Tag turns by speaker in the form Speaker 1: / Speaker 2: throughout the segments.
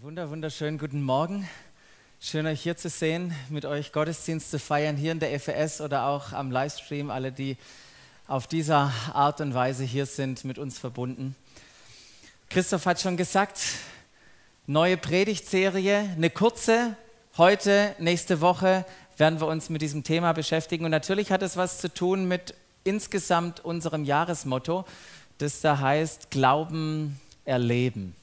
Speaker 1: wunder, wunderschönen guten Morgen. Schön, euch hier zu sehen, mit euch Gottesdienst zu feiern, hier in der FS oder auch am Livestream, alle, die auf dieser Art und Weise hier sind, mit uns verbunden. Christoph hat schon gesagt, neue Predigtserie, eine kurze. Heute, nächste Woche werden wir uns mit diesem Thema beschäftigen. Und natürlich hat es was zu tun mit insgesamt unserem Jahresmotto, das da heißt Glauben erleben.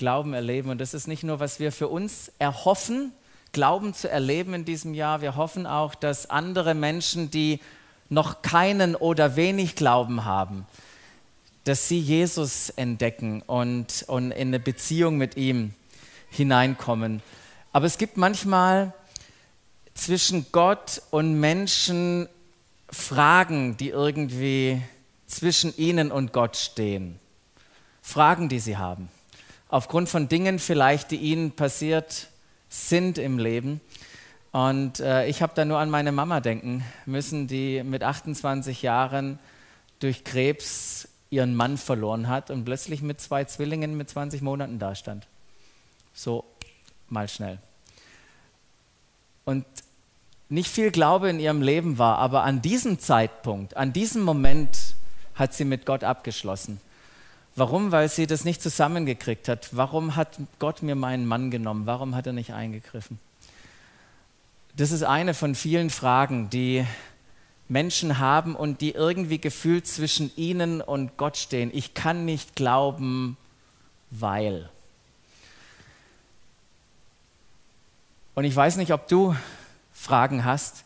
Speaker 1: Glauben erleben. Und das ist nicht nur, was wir für uns erhoffen, Glauben zu erleben in diesem Jahr. Wir hoffen auch, dass andere Menschen, die noch keinen oder wenig Glauben haben, dass sie Jesus entdecken und, und in eine Beziehung mit ihm hineinkommen. Aber es gibt manchmal zwischen Gott und Menschen Fragen, die irgendwie zwischen ihnen und Gott stehen. Fragen, die sie haben aufgrund von Dingen vielleicht, die ihnen passiert sind im Leben. Und äh, ich habe da nur an meine Mama denken müssen, die mit 28 Jahren durch Krebs ihren Mann verloren hat und plötzlich mit zwei Zwillingen mit 20 Monaten dastand. So mal schnell. Und nicht viel Glaube in ihrem Leben war, aber an diesem Zeitpunkt, an diesem Moment hat sie mit Gott abgeschlossen. Warum? Weil sie das nicht zusammengekriegt hat. Warum hat Gott mir meinen Mann genommen? Warum hat er nicht eingegriffen? Das ist eine von vielen Fragen, die Menschen haben und die irgendwie gefühlt zwischen ihnen und Gott stehen. Ich kann nicht glauben, weil. Und ich weiß nicht, ob du Fragen hast,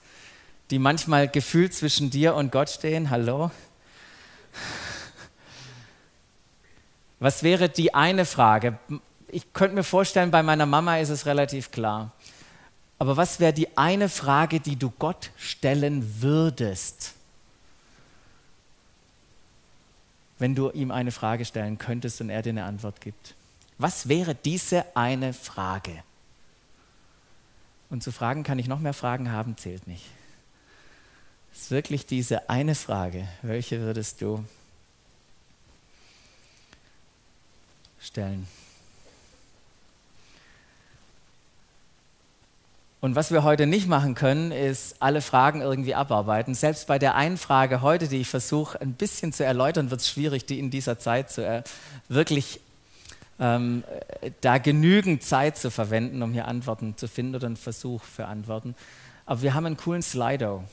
Speaker 1: die manchmal gefühlt zwischen dir und Gott stehen. Hallo? Was wäre die eine Frage? Ich könnte mir vorstellen, bei meiner Mama ist es relativ klar. Aber was wäre die eine Frage, die du Gott stellen würdest, wenn du ihm eine Frage stellen könntest und er dir eine Antwort gibt? Was wäre diese eine Frage? Und zu fragen, kann ich noch mehr Fragen haben, zählt nicht. Es ist wirklich diese eine Frage. Welche würdest du stellen. Und was wir heute nicht machen können, ist alle Fragen irgendwie abarbeiten. Selbst bei der einen Frage heute, die ich versuche ein bisschen zu erläutern, wird es schwierig, die in dieser Zeit zu äh, wirklich ähm, da genügend Zeit zu verwenden, um hier Antworten zu finden oder einen Versuch für Antworten. Aber wir haben einen coolen Slido.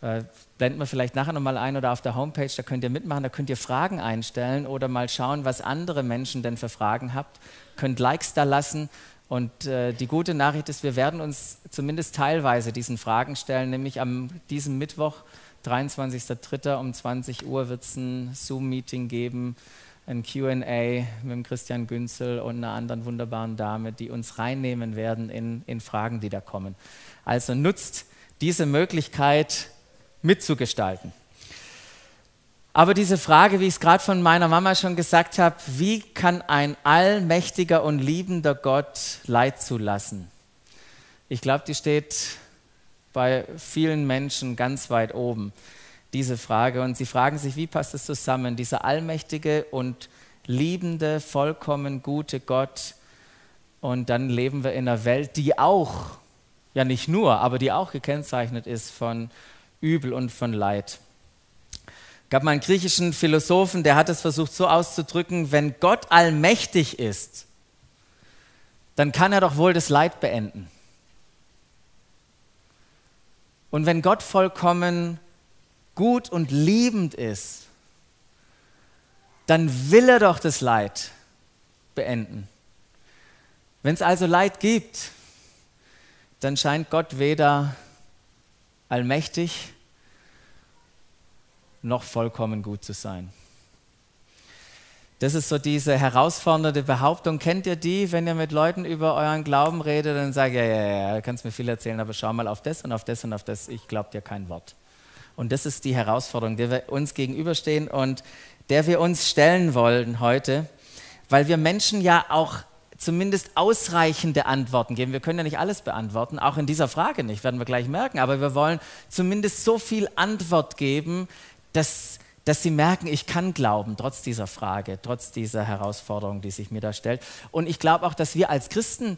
Speaker 1: Äh, blenden wir vielleicht nachher nochmal ein oder auf der Homepage, da könnt ihr mitmachen, da könnt ihr Fragen einstellen oder mal schauen, was andere Menschen denn für Fragen habt. Könnt Likes da lassen und äh, die gute Nachricht ist, wir werden uns zumindest teilweise diesen Fragen stellen, nämlich am diesem Mittwoch, 23.03. um 20 Uhr wird es ein Zoom-Meeting geben, ein QA mit Christian Günzel und einer anderen wunderbaren Dame, die uns reinnehmen werden in, in Fragen, die da kommen. Also nutzt diese Möglichkeit, mitzugestalten. Aber diese Frage, wie ich es gerade von meiner Mama schon gesagt habe, wie kann ein allmächtiger und liebender Gott Leid zulassen? Ich glaube, die steht bei vielen Menschen ganz weit oben, diese Frage. Und sie fragen sich, wie passt es zusammen? Dieser allmächtige und liebende, vollkommen gute Gott. Und dann leben wir in einer Welt, die auch, ja nicht nur, aber die auch gekennzeichnet ist von Übel und von Leid. Gab mal einen griechischen Philosophen, der hat es versucht so auszudrücken, wenn Gott allmächtig ist, dann kann er doch wohl das Leid beenden. Und wenn Gott vollkommen gut und liebend ist, dann will er doch das Leid beenden. Wenn es also Leid gibt, dann scheint Gott weder allmächtig noch vollkommen gut zu sein. Das ist so diese herausfordernde Behauptung. Kennt ihr die, wenn ihr mit Leuten über euren Glauben redet, dann sagt ihr, ja, ja, ja, du kannst mir viel erzählen, aber schau mal auf das und auf das und auf das, ich glaube dir kein Wort. Und das ist die Herausforderung, der wir uns gegenüberstehen und der wir uns stellen wollen heute, weil wir Menschen ja auch zumindest ausreichende Antworten geben. Wir können ja nicht alles beantworten, auch in dieser Frage nicht, werden wir gleich merken, aber wir wollen zumindest so viel Antwort geben, dass, dass sie merken, ich kann glauben, trotz dieser Frage, trotz dieser Herausforderung, die sich mir da stellt. Und ich glaube auch, dass wir als Christen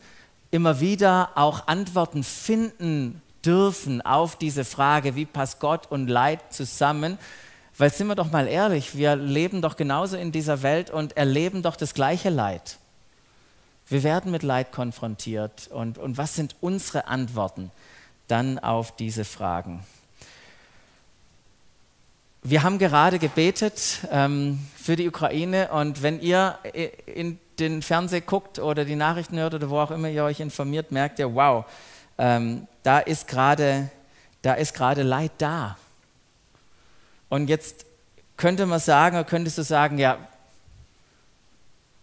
Speaker 1: immer wieder auch Antworten finden dürfen auf diese Frage, wie passt Gott und Leid zusammen. Weil sind wir doch mal ehrlich, wir leben doch genauso in dieser Welt und erleben doch das gleiche Leid. Wir werden mit Leid konfrontiert. Und, und was sind unsere Antworten dann auf diese Fragen? Wir haben gerade gebetet ähm, für die Ukraine und wenn ihr in den Fernseher guckt oder die Nachrichten hört oder wo auch immer ihr euch informiert, merkt ihr, wow, ähm, da ist gerade Leid da. Und jetzt könnte man sagen, oder könntest du sagen, ja,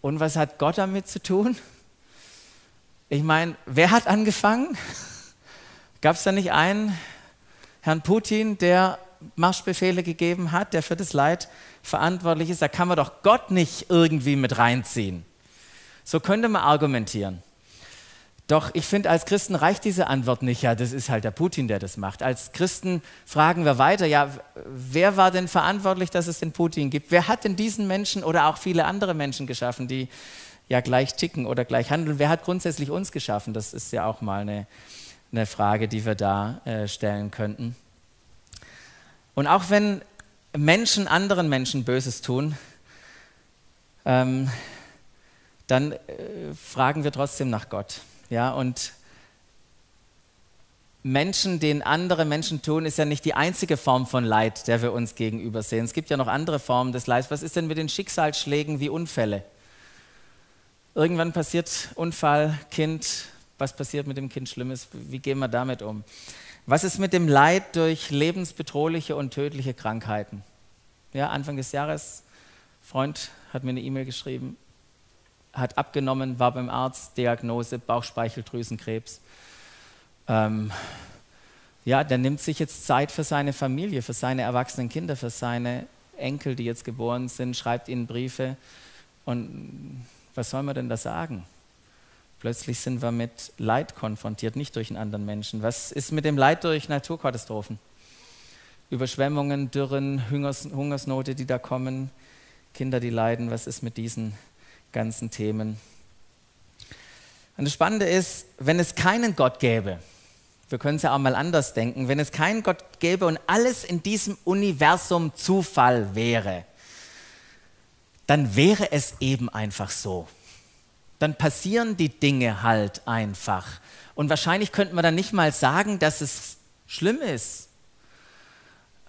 Speaker 1: und was hat Gott damit zu tun? Ich meine, wer hat angefangen? Gab es da nicht einen Herrn Putin, der Marschbefehle gegeben hat, der für das Leid verantwortlich ist? Da kann man doch Gott nicht irgendwie mit reinziehen. So könnte man argumentieren. Doch ich finde, als Christen reicht diese Antwort nicht, ja, das ist halt der Putin, der das macht. Als Christen fragen wir weiter, ja, wer war denn verantwortlich, dass es den Putin gibt? Wer hat denn diesen Menschen oder auch viele andere Menschen geschaffen, die ja gleich ticken oder gleich handeln? Wer hat grundsätzlich uns geschaffen? Das ist ja auch mal eine, eine Frage, die wir da äh, stellen könnten. Und auch wenn Menschen anderen Menschen Böses tun, ähm, dann äh, fragen wir trotzdem nach Gott. Ja, und Menschen, den andere Menschen tun, ist ja nicht die einzige Form von Leid, der wir uns gegenüber sehen. Es gibt ja noch andere Formen des Leids. Was ist denn mit den Schicksalsschlägen wie Unfälle? Irgendwann passiert Unfall, Kind, was passiert mit dem Kind Schlimmes? Wie gehen wir damit um? Was ist mit dem Leid durch lebensbedrohliche und tödliche Krankheiten? Ja, Anfang des Jahres, Freund hat mir eine E-Mail geschrieben, hat abgenommen, war beim Arzt, Diagnose Bauchspeicheldrüsenkrebs. Ähm, ja, der nimmt sich jetzt Zeit für seine Familie, für seine erwachsenen Kinder, für seine Enkel, die jetzt geboren sind, schreibt ihnen Briefe. Und was soll man denn da sagen? Plötzlich sind wir mit Leid konfrontiert, nicht durch einen anderen Menschen. Was ist mit dem Leid durch Naturkatastrophen? Überschwemmungen, Dürren, Hungers Hungersnote, die da kommen, Kinder, die leiden. Was ist mit diesen ganzen Themen. Und das Spannende ist, wenn es keinen Gott gäbe, wir können es ja auch mal anders denken, wenn es keinen Gott gäbe und alles in diesem Universum Zufall wäre, dann wäre es eben einfach so. Dann passieren die Dinge halt einfach. Und wahrscheinlich könnte man dann nicht mal sagen, dass es schlimm ist.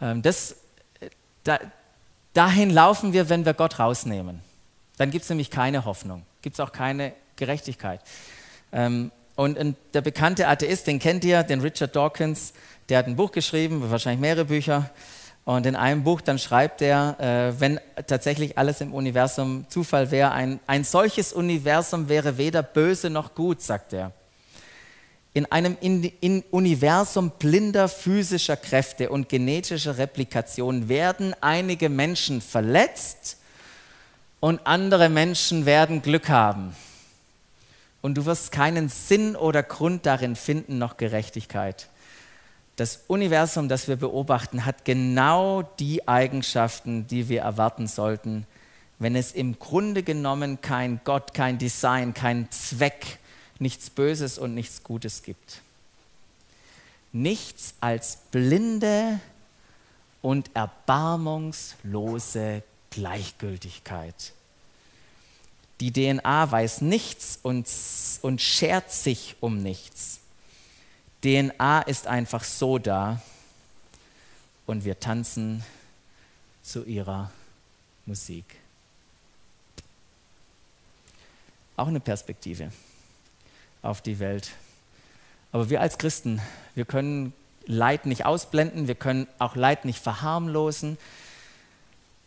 Speaker 1: Ähm, das, da, dahin laufen wir, wenn wir Gott rausnehmen. Dann gibt es nämlich keine Hoffnung, gibt es auch keine Gerechtigkeit. Ähm, und, und der bekannte Atheist, den kennt ihr, den Richard Dawkins, der hat ein Buch geschrieben, wahrscheinlich mehrere Bücher. Und in einem Buch dann schreibt er, äh, wenn tatsächlich alles im Universum Zufall wäre, ein, ein solches Universum wäre weder böse noch gut, sagt er. In einem in, in Universum blinder physischer Kräfte und genetischer Replikation werden einige Menschen verletzt und andere Menschen werden Glück haben. Und du wirst keinen Sinn oder Grund darin finden, noch Gerechtigkeit. Das Universum, das wir beobachten, hat genau die Eigenschaften, die wir erwarten sollten, wenn es im Grunde genommen kein Gott, kein Design, kein Zweck, nichts Böses und nichts Gutes gibt. Nichts als blinde und erbarmungslose Gleichgültigkeit. Die DNA weiß nichts und, und schert sich um nichts. DNA ist einfach so da und wir tanzen zu ihrer Musik. Auch eine Perspektive auf die Welt. Aber wir als Christen, wir können Leid nicht ausblenden, wir können auch Leid nicht verharmlosen,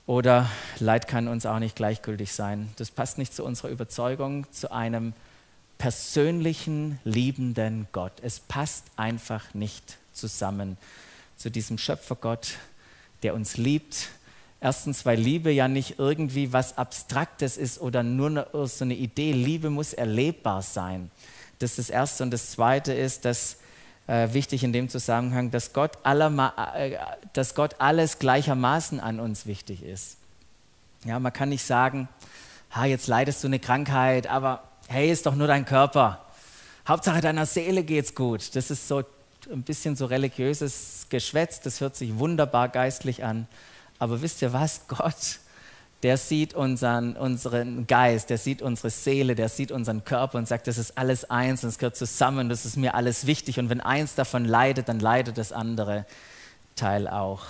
Speaker 1: oder Leid kann uns auch nicht gleichgültig sein. Das passt nicht zu unserer Überzeugung, zu einem persönlichen, liebenden Gott. Es passt einfach nicht zusammen zu diesem Schöpfergott, der uns liebt. Erstens, weil Liebe ja nicht irgendwie was Abstraktes ist oder nur so eine Idee. Liebe muss erlebbar sein. Das ist das Erste. Und das Zweite ist, dass äh, wichtig in dem Zusammenhang, dass Gott, äh, dass Gott alles gleichermaßen an uns wichtig ist. Ja, man kann nicht sagen, ha, jetzt leidest du eine Krankheit, aber hey, ist doch nur dein Körper. Hauptsache deiner Seele geht's gut. Das ist so ein bisschen so religiöses Geschwätz, das hört sich wunderbar geistlich an. Aber wisst ihr was? Gott, der sieht unseren, unseren Geist, der sieht unsere Seele, der sieht unseren Körper und sagt, das ist alles eins und es gehört zusammen, das ist mir alles wichtig. Und wenn eins davon leidet, dann leidet das andere Teil auch.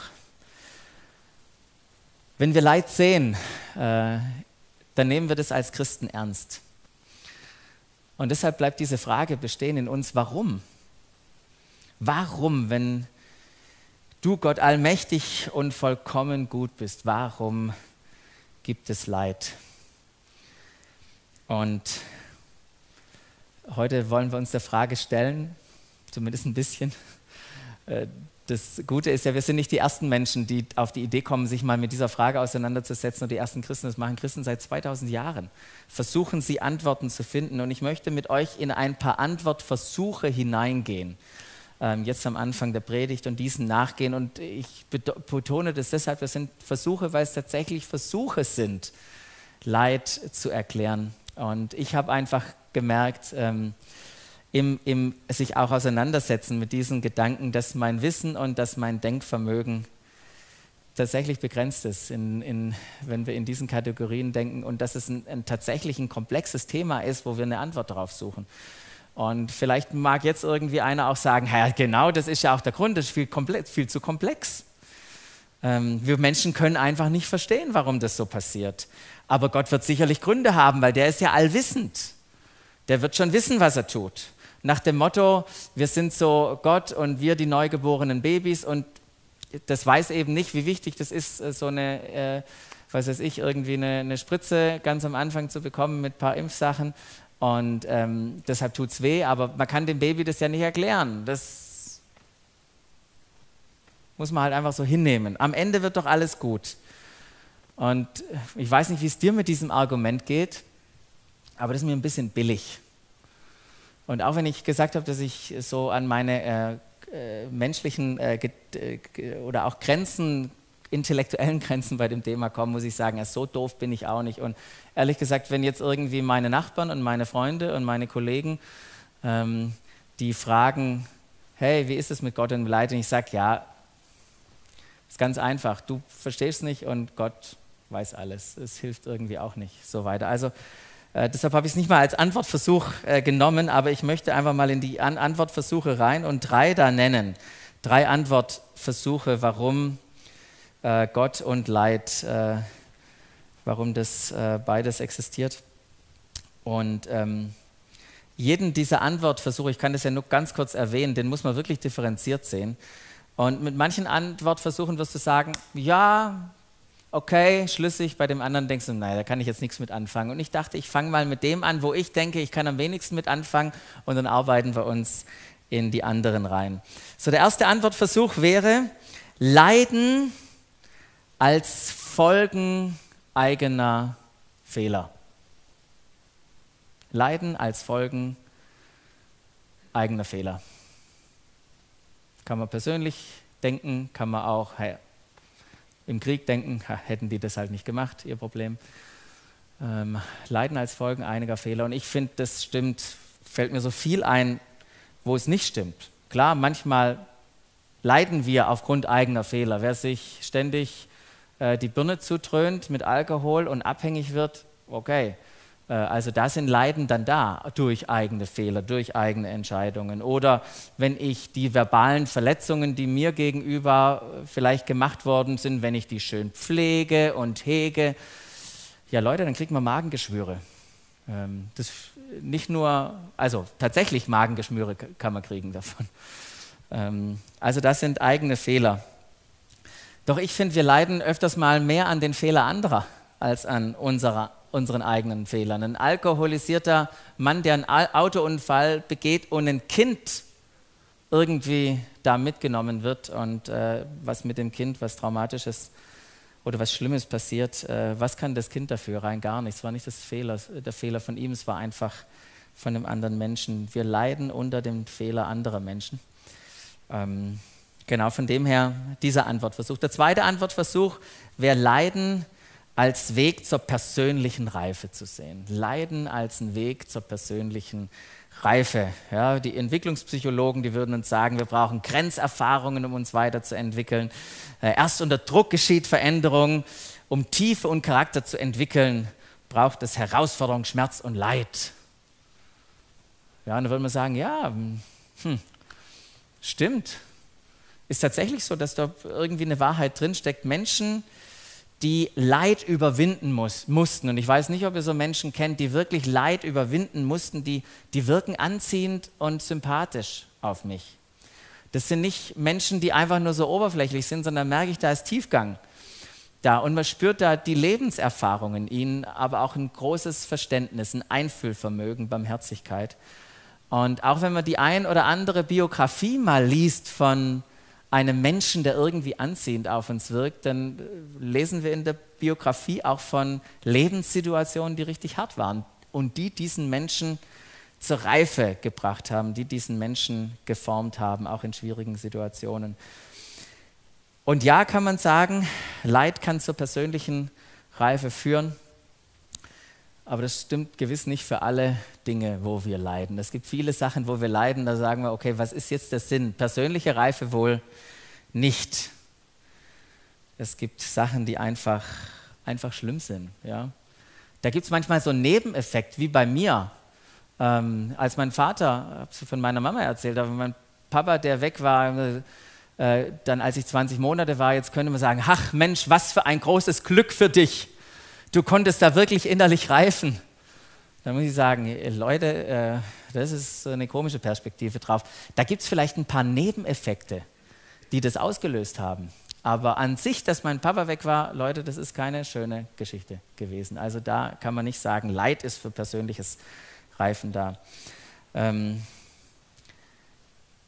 Speaker 1: Wenn wir Leid sehen, äh, dann nehmen wir das als Christen ernst. Und deshalb bleibt diese Frage bestehen in uns, warum? Warum, wenn du Gott allmächtig und vollkommen gut bist, warum gibt es Leid? Und heute wollen wir uns der Frage stellen, zumindest ein bisschen, äh, das Gute ist ja, wir sind nicht die ersten Menschen, die auf die Idee kommen, sich mal mit dieser Frage auseinanderzusetzen. Und die ersten Christen, das machen Christen seit 2000 Jahren. Versuchen sie Antworten zu finden. Und ich möchte mit euch in ein paar Antwortversuche hineingehen. Ähm, jetzt am Anfang der Predigt und diesen nachgehen. Und ich betone das deshalb, das sind Versuche, weil es tatsächlich Versuche sind, Leid zu erklären. Und ich habe einfach gemerkt, ähm, im, im sich auch auseinandersetzen mit diesen Gedanken, dass mein Wissen und dass mein Denkvermögen tatsächlich begrenzt ist, in, in, wenn wir in diesen Kategorien denken und dass es ein, ein, tatsächlich ein komplexes Thema ist, wo wir eine Antwort darauf suchen. Und vielleicht mag jetzt irgendwie einer auch sagen, ja genau, das ist ja auch der Grund, das ist viel, komplex, viel zu komplex. Ähm, wir Menschen können einfach nicht verstehen, warum das so passiert. Aber Gott wird sicherlich Gründe haben, weil der ist ja allwissend. Der wird schon wissen, was er tut nach dem Motto, wir sind so Gott und wir die neugeborenen Babys und das weiß eben nicht, wie wichtig das ist, äh, so eine, äh, was weiß ich, irgendwie eine, eine, Spritze ganz am Anfang zu bekommen mit ein paar Impfsachen und ähm, deshalb tut es weh, aber man kann dem Baby das ja nicht erklären. Das muss man halt einfach so hinnehmen. Am Ende wird doch alles gut. Und ich weiß nicht, wie es dir mit diesem Argument geht, aber das ist mir ein bisschen billig. Und auch wenn ich gesagt habe, dass ich so an meine äh, äh, menschlichen äh, oder auch Grenzen, intellektuellen Grenzen bei dem Thema komme, muss ich sagen, ja, so doof bin ich auch nicht. Und ehrlich gesagt, wenn jetzt irgendwie meine Nachbarn und meine Freunde und meine Kollegen, ähm, die fragen, hey, wie ist es mit Gott und Leid? Und ich sage, ja, ist ganz einfach. Du verstehst nicht und Gott weiß alles. Es hilft irgendwie auch nicht so weiter. Also äh, deshalb habe ich es nicht mal als Antwortversuch äh, genommen, aber ich möchte einfach mal in die An Antwortversuche rein und drei da nennen. Drei Antwortversuche, warum äh, Gott und Leid, äh, warum das äh, beides existiert. Und ähm, jeden dieser Antwortversuche, ich kann das ja nur ganz kurz erwähnen, den muss man wirklich differenziert sehen. Und mit manchen Antwortversuchen wirst du sagen, ja, okay, schlüssig, bei dem anderen denkst du, naja, da kann ich jetzt nichts mit anfangen. Und ich dachte, ich fange mal mit dem an, wo ich denke, ich kann am wenigsten mit anfangen und dann arbeiten wir uns in die anderen rein. So, der erste Antwortversuch wäre, Leiden als Folgen eigener Fehler. Leiden als Folgen eigener Fehler. Kann man persönlich denken, kann man auch im Krieg denken, hätten die das halt nicht gemacht, ihr Problem. Ähm, Leiden als Folgen einiger Fehler. Und ich finde, das stimmt, fällt mir so viel ein, wo es nicht stimmt. Klar, manchmal leiden wir aufgrund eigener Fehler. Wer sich ständig äh, die Birne zutrönt mit Alkohol und abhängig wird, okay, also da sind Leiden dann da durch eigene Fehler, durch eigene Entscheidungen. Oder wenn ich die verbalen Verletzungen, die mir gegenüber äh, vielleicht gemacht worden sind, wenn ich die schön pflege und hege, ja Leute, dann kriegt man Magengeschwüre. Ähm, das nicht nur, also tatsächlich Magengeschwüre kann man kriegen davon. Ähm, also das sind eigene Fehler. Doch ich finde, wir leiden öfters mal mehr an den Fehler anderer als an unserer unseren eigenen Fehlern. Ein alkoholisierter Mann, der einen Autounfall begeht und ein Kind irgendwie da mitgenommen wird und äh, was mit dem Kind, was Traumatisches oder was Schlimmes passiert, äh, was kann das Kind dafür? Rein gar nichts. Es war nicht das Fehler, der Fehler von ihm, es war einfach von einem anderen Menschen. Wir leiden unter dem Fehler anderer Menschen. Ähm, genau von dem her dieser Antwortversuch. Der zweite Antwortversuch wäre Leiden als Weg zur persönlichen Reife zu sehen. Leiden als einen Weg zur persönlichen Reife. Ja, die Entwicklungspsychologen, die würden uns sagen, wir brauchen Grenzerfahrungen, um uns weiterzuentwickeln. Äh, erst unter Druck geschieht Veränderung. Um Tiefe und Charakter zu entwickeln, braucht es Herausforderung, Schmerz und Leid. Ja, und dann würde man sagen, ja, hm, stimmt. Ist tatsächlich so, dass da irgendwie eine Wahrheit drinsteckt. Menschen, die Leid überwinden muss, mussten. Und ich weiß nicht, ob ihr so Menschen kennt, die wirklich Leid überwinden mussten, die, die wirken anziehend und sympathisch auf mich. Das sind nicht Menschen, die einfach nur so oberflächlich sind, sondern merke ich, da ist Tiefgang da. Und man spürt da die Lebenserfahrung in ihnen, aber auch ein großes Verständnis, ein Einfühlvermögen, Barmherzigkeit. Und auch wenn man die ein oder andere Biografie mal liest von einem Menschen, der irgendwie anziehend auf uns wirkt, dann äh, lesen wir in der Biografie auch von Lebenssituationen, die richtig hart waren und die diesen Menschen zur Reife gebracht haben, die diesen Menschen geformt haben, auch in schwierigen Situationen. Und ja, kann man sagen, Leid kann zur persönlichen Reife führen, aber das stimmt gewiss nicht für alle Dinge, wo wir leiden. Es gibt viele Sachen, wo wir leiden, da sagen wir, okay, was ist jetzt der Sinn? Persönliche Reife wohl nicht. Es gibt Sachen, die einfach, einfach schlimm sind. Ja? Da gibt es manchmal so einen Nebeneffekt, wie bei mir. Ähm, als mein Vater, es von meiner Mama erzählt, aber mein Papa, der weg war, äh, dann als ich 20 Monate war, jetzt könnte man sagen, ach Mensch, was für ein großes Glück für dich. Du konntest da wirklich innerlich reifen. Da muss ich sagen, Leute, äh, das ist so eine komische Perspektive drauf. Da gibt es vielleicht ein paar Nebeneffekte, die das ausgelöst haben. Aber an sich, dass mein Papa weg war, Leute, das ist keine schöne Geschichte gewesen. Also da kann man nicht sagen, Leid ist für persönliches Reifen da. Ähm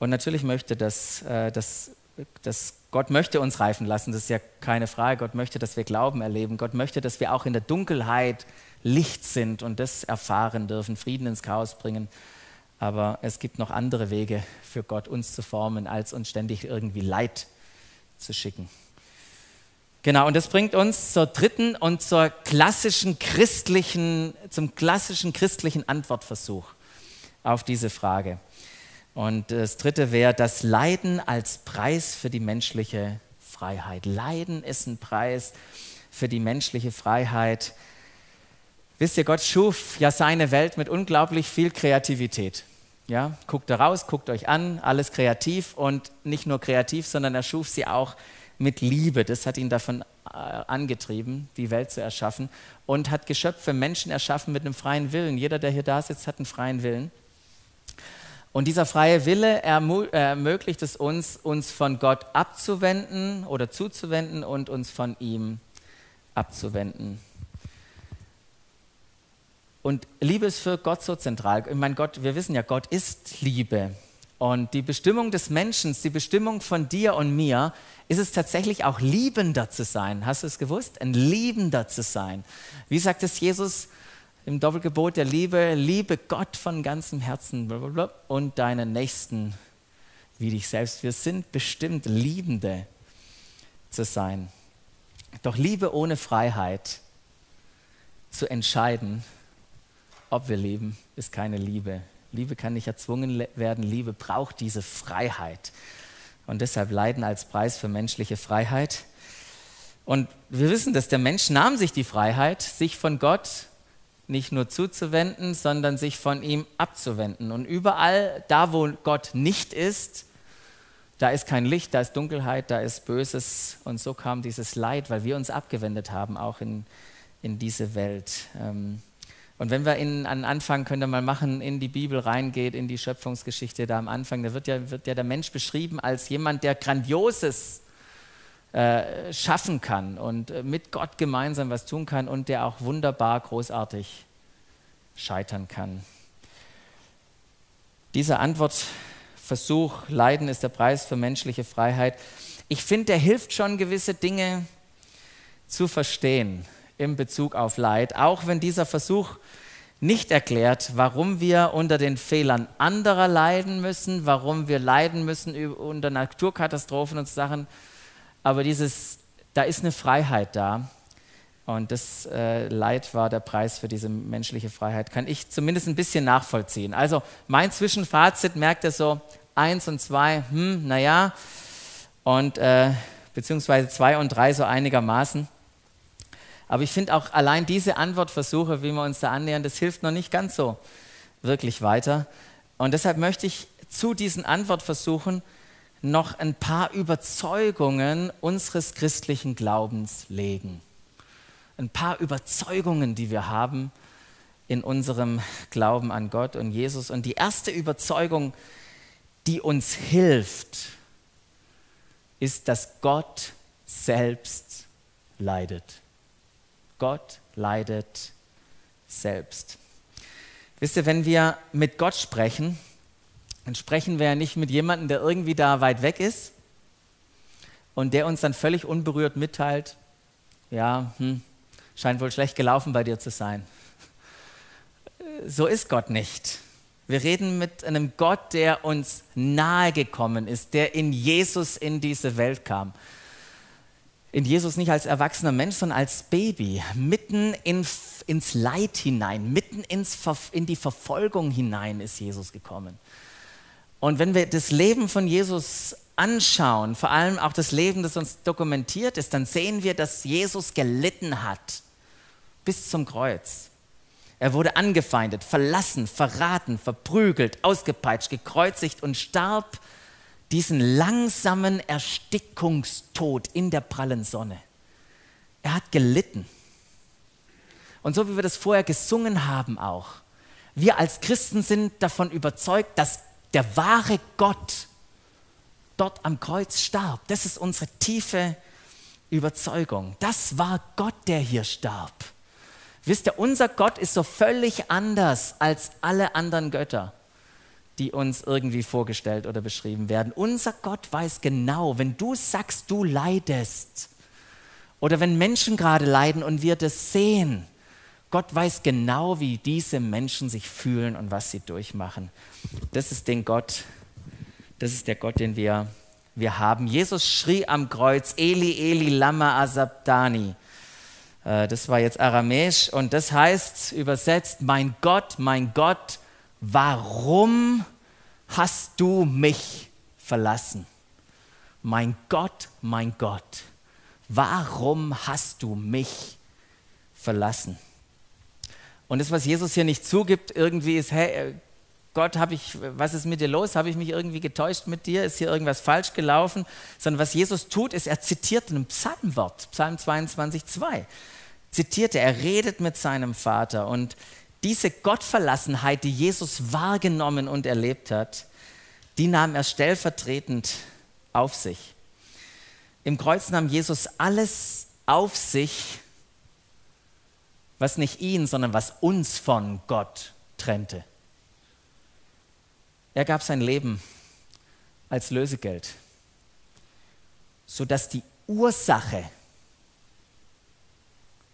Speaker 1: und natürlich möchte das, äh, das, das Gott möchte uns reifen lassen, das ist ja keine Frage. Gott möchte, dass wir Glauben erleben. Gott möchte, dass wir auch in der Dunkelheit Licht sind und das erfahren dürfen, Frieden ins Chaos bringen. Aber es gibt noch andere Wege für Gott, uns zu formen, als uns ständig irgendwie Leid zu schicken. Genau, und das bringt uns zur dritten und zur klassischen christlichen, zum klassischen christlichen Antwortversuch auf diese Frage. Und das dritte wäre das Leiden als Preis für die menschliche Freiheit. Leiden ist ein Preis für die menschliche Freiheit. Wisst ihr, Gott schuf ja seine Welt mit unglaublich viel Kreativität. Ja, guckt da raus, guckt euch an, alles kreativ und nicht nur kreativ, sondern er schuf sie auch mit Liebe. Das hat ihn davon äh, angetrieben, die Welt zu erschaffen und hat Geschöpfe, Menschen erschaffen mit einem freien Willen. Jeder, der hier da sitzt, hat einen freien Willen. Und dieser freie Wille ermöglicht es uns, uns von Gott abzuwenden oder zuzuwenden und uns von ihm abzuwenden. Und Liebe ist für Gott so zentral. Ich meine, Gott, wir wissen ja, Gott ist Liebe. Und die Bestimmung des Menschen, die Bestimmung von dir und mir, ist es tatsächlich auch liebender zu sein. Hast du es gewusst? Ein liebender zu sein. Wie sagt es Jesus im Doppelgebot der Liebe? Liebe Gott von ganzem Herzen und deinen Nächsten wie dich selbst. Wir sind bestimmt Liebende zu sein. Doch Liebe ohne Freiheit zu entscheiden, ob wir lieben, ist keine Liebe. Liebe kann nicht erzwungen werden, Liebe braucht diese Freiheit. Und deshalb Leiden als Preis für menschliche Freiheit. Und wir wissen, dass der Mensch nahm sich die Freiheit, sich von Gott nicht nur zuzuwenden, sondern sich von ihm abzuwenden. Und überall, da wo Gott nicht ist, da ist kein Licht, da ist Dunkelheit, da ist Böses. Und so kam dieses Leid, weil wir uns abgewendet haben, auch in, in diese Welt. Ähm, und wenn wir in, an Anfang, könnt ihr mal machen, in die Bibel reingeht, in die Schöpfungsgeschichte da am Anfang, da wird ja, wird ja der Mensch beschrieben als jemand, der Grandioses äh, schaffen kann und äh, mit Gott gemeinsam was tun kann und der auch wunderbar, großartig scheitern kann. Dieser Antwortversuch, Leiden ist der Preis für menschliche Freiheit, ich finde, der hilft schon, gewisse Dinge zu verstehen in Bezug auf Leid, auch wenn dieser Versuch nicht erklärt, warum wir unter den Fehlern anderer leiden müssen, warum wir leiden müssen unter Naturkatastrophen und Sachen. Aber dieses, da ist eine Freiheit da. Und das äh, Leid war der Preis für diese menschliche Freiheit. Kann ich zumindest ein bisschen nachvollziehen. Also mein Zwischenfazit merkt ihr so, eins und zwei, hm, naja, und äh, beziehungsweise zwei und drei so einigermaßen. Aber ich finde auch allein diese Antwortversuche, wie wir uns da annähern, das hilft noch nicht ganz so wirklich weiter. Und deshalb möchte ich zu diesen Antwortversuchen noch ein paar Überzeugungen unseres christlichen Glaubens legen. Ein paar Überzeugungen, die wir haben in unserem Glauben an Gott und Jesus. Und die erste Überzeugung, die uns hilft, ist, dass Gott selbst leidet. Gott leidet selbst. Wisst ihr, wenn wir mit Gott sprechen, dann sprechen wir ja nicht mit jemandem, der irgendwie da weit weg ist und der uns dann völlig unberührt mitteilt, ja, hm, scheint wohl schlecht gelaufen bei dir zu sein. So ist Gott nicht. Wir reden mit einem Gott, der uns nahe gekommen ist, der in Jesus in diese Welt kam in Jesus nicht als erwachsener Mensch, sondern als Baby, mitten in, ins Leid hinein, mitten ins, in die Verfolgung hinein ist Jesus gekommen. Und wenn wir das Leben von Jesus anschauen, vor allem auch das Leben, das uns dokumentiert ist, dann sehen wir, dass Jesus gelitten hat bis zum Kreuz. Er wurde angefeindet, verlassen, verraten, verprügelt, ausgepeitscht, gekreuzigt und starb diesen langsamen Erstickungstod in der prallen Sonne. Er hat gelitten. Und so wie wir das vorher gesungen haben auch, wir als Christen sind davon überzeugt, dass der wahre Gott dort am Kreuz starb. Das ist unsere tiefe Überzeugung. Das war Gott, der hier starb. Wisst ihr, unser Gott ist so völlig anders als alle anderen Götter die uns irgendwie vorgestellt oder beschrieben werden. Unser Gott weiß genau, wenn du sagst, du leidest, oder wenn Menschen gerade leiden und wir das sehen, Gott weiß genau, wie diese Menschen sich fühlen und was sie durchmachen. Das ist den Gott, das ist der Gott, den wir, wir haben. Jesus schrie am Kreuz, Eli, Eli, lama asabdani. Äh, das war jetzt aramäisch und das heißt übersetzt, mein Gott, mein Gott, warum hast du mich verlassen? Mein Gott, mein Gott, warum hast du mich verlassen? Und das, was Jesus hier nicht zugibt, irgendwie ist, hey, Gott, ich, was ist mit dir los? Habe ich mich irgendwie getäuscht mit dir? Ist hier irgendwas falsch gelaufen? Sondern was Jesus tut, ist, er zitiert ein Psalmwort, Psalm 22, 2. Zitiert er, er redet mit seinem Vater und diese Gottverlassenheit, die Jesus wahrgenommen und erlebt hat, die nahm er stellvertretend auf sich. Im Kreuz nahm Jesus alles auf sich, was nicht ihn, sondern was uns von Gott trennte. Er gab sein Leben als Lösegeld, sodass die Ursache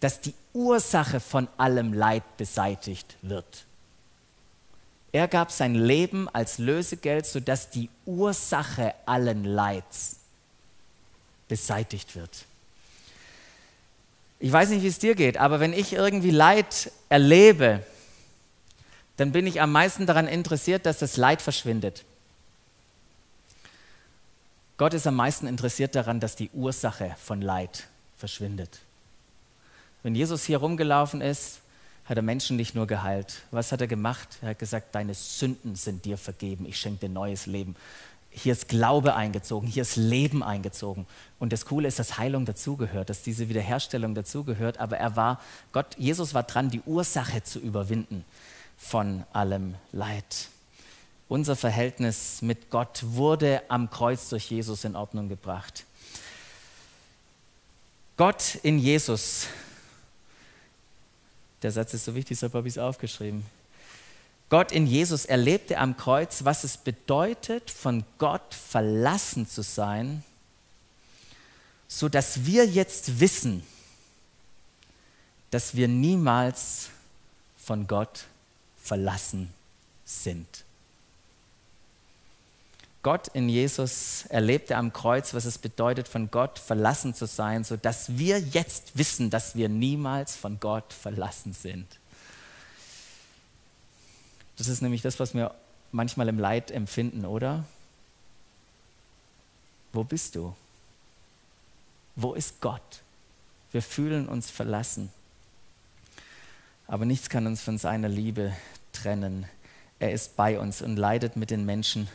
Speaker 1: dass die Ursache von allem Leid beseitigt wird. Er gab sein Leben als Lösegeld, sodass die Ursache allen Leids beseitigt wird. Ich weiß nicht, wie es dir geht, aber wenn ich irgendwie Leid erlebe, dann bin ich am meisten daran interessiert, dass das Leid verschwindet. Gott ist am meisten interessiert daran, dass die Ursache von Leid verschwindet. Wenn Jesus hier rumgelaufen ist, hat er Menschen nicht nur geheilt. Was hat er gemacht? Er hat gesagt, deine Sünden sind dir vergeben, ich schenke dir neues Leben. Hier ist Glaube eingezogen, hier ist Leben eingezogen. Und das Coole ist, dass Heilung dazugehört, dass diese Wiederherstellung dazugehört. Aber er war, Gott, Jesus war dran, die Ursache zu überwinden von allem Leid. Unser Verhältnis mit Gott wurde am Kreuz durch Jesus in Ordnung gebracht. Gott in Jesus der Satz ist so wichtig, deshalb habe ich es aufgeschrieben. Gott in Jesus erlebte am Kreuz, was es bedeutet, von Gott verlassen zu sein, sodass wir jetzt wissen, dass wir niemals von Gott verlassen sind. Gott in Jesus erlebte am Kreuz, was es bedeutet, von Gott verlassen zu sein, sodass wir jetzt wissen, dass wir niemals von Gott verlassen sind. Das ist nämlich das, was wir manchmal im Leid empfinden, oder? Wo bist du? Wo ist Gott? Wir fühlen uns verlassen. Aber nichts kann uns von seiner Liebe trennen. Er ist bei uns und leidet mit den Menschen